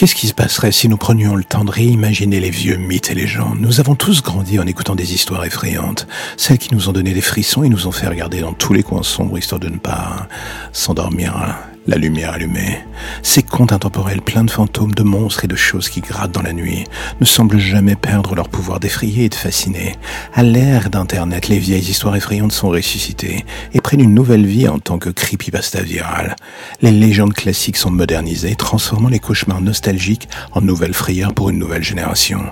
Qu'est-ce qui se passerait si nous prenions le temps de réimaginer les vieux mythes et légendes? Nous avons tous grandi en écoutant des histoires effrayantes, celles qui nous ont donné des frissons et nous ont fait regarder dans tous les coins sombres histoire de ne pas s'endormir la lumière allumée. Ces contes intemporels pleins de fantômes, de monstres et de choses qui grattent dans la nuit ne semblent jamais perdre leur pouvoir d'effrayer et de fasciner. À l'ère d'Internet, les vieilles histoires effrayantes sont ressuscitées et prennent une nouvelle vie en tant que creepypasta viral. Les légendes classiques sont modernisées, transformant les cauchemars nostalgiques en nouvelles frayeurs pour une nouvelle génération.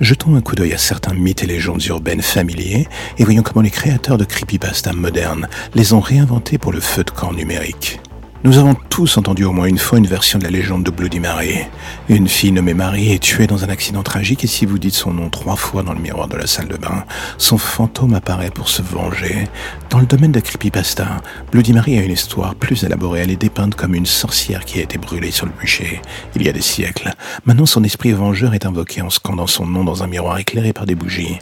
Jetons un coup d'œil à certains mythes et légendes urbaines familiers et voyons comment les créateurs de creepypasta modernes les ont réinventés pour le feu de camp numérique. Nous avons tous entendu au moins une fois une version de la légende de Bloody Mary. Une fille nommée Marie est tuée dans un accident tragique et si vous dites son nom trois fois dans le miroir de la salle de bain, son fantôme apparaît pour se venger. Dans le domaine de creepypasta, Bloody Mary a une histoire plus élaborée. Elle est dépeinte comme une sorcière qui a été brûlée sur le bûcher il y a des siècles. Maintenant, son esprit vengeur est invoqué en scandant son nom dans un miroir éclairé par des bougies.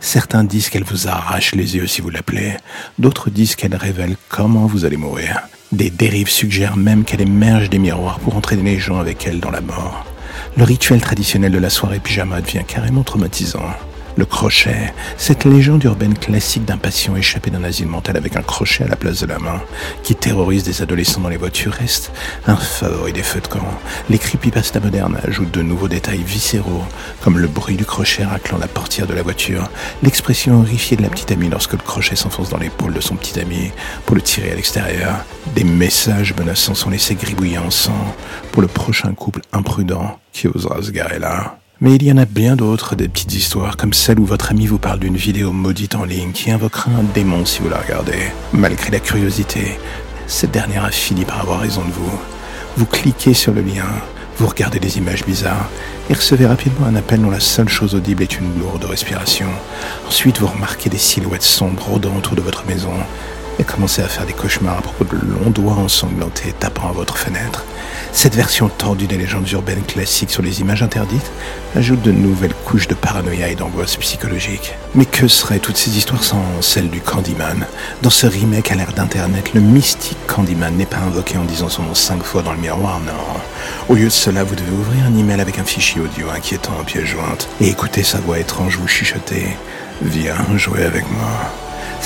Certains disent qu'elle vous arrache les yeux si vous l'appelez. D'autres disent qu'elle révèle comment vous allez mourir. Des dérives suggèrent même qu'elle émerge des miroirs pour entraîner les gens avec elle dans la mort. Le rituel traditionnel de la soirée pyjama devient carrément traumatisant. Le crochet, cette légende urbaine classique d'un patient échappé d'un asile mental avec un crochet à la place de la main, qui terrorise des adolescents dans les voitures, reste un favori des feux de camp. Les creepypasta modernes ajoutent de nouveaux détails viscéraux, comme le bruit du crochet raclant la portière de la voiture, l'expression horrifiée de la petite amie lorsque le crochet s'enfonce dans l'épaule de son petit ami pour le tirer à l'extérieur. Des messages menaçants sont laissés gribouiller en sang pour le prochain couple imprudent qui osera se garer là. Mais il y en a bien d'autres, des petites histoires comme celle où votre ami vous parle d'une vidéo maudite en ligne qui invoquera un démon si vous la regardez. Malgré la curiosité, cette dernière a fini par avoir raison de vous. Vous cliquez sur le lien, vous regardez des images bizarres et recevez rapidement un appel dont la seule chose audible est une lourde respiration. Ensuite, vous remarquez des silhouettes sombres rôdant autour de votre maison et commencez à faire des cauchemars à propos de longs doigts ensanglantés tapant à votre fenêtre. Cette version tordue des légendes urbaines classiques sur les images interdites ajoute de nouvelles couches de paranoïa et d'angoisse psychologique. Mais que seraient toutes ces histoires sans celles du Candyman? Dans ce remake à l'ère d'Internet, le mystique Candyman n'est pas invoqué en disant son nom cinq fois dans le miroir, non. Au lieu de cela, vous devez ouvrir un email avec un fichier audio inquiétant en pièce jointe et écouter sa voix étrange vous chuchoter « Viens jouer avec moi ».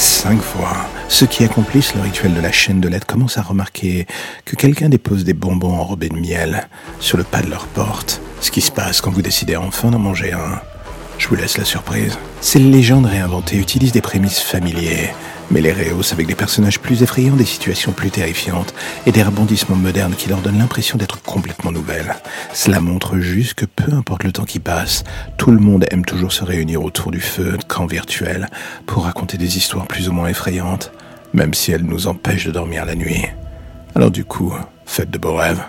Cinq fois, ceux qui accomplissent le rituel de la chaîne de lettres commencent à remarquer que quelqu'un dépose des bonbons enrobés de miel sur le pas de leur porte. Ce qui se passe quand vous décidez enfin d'en manger un. Je vous laisse la surprise. Ces légendes réinventées utilisent des prémices familiers, mais les rehaussent avec des personnages plus effrayants, des situations plus terrifiantes et des rebondissements modernes qui leur donnent l'impression d'être complètement nouvelles. Cela montre juste que peu importe le temps qui passe, tout le monde aime toujours se réunir autour du feu de camp virtuel pour raconter des histoires plus ou moins effrayantes, même si elles nous empêchent de dormir la nuit. Alors du coup, faites de beaux rêves.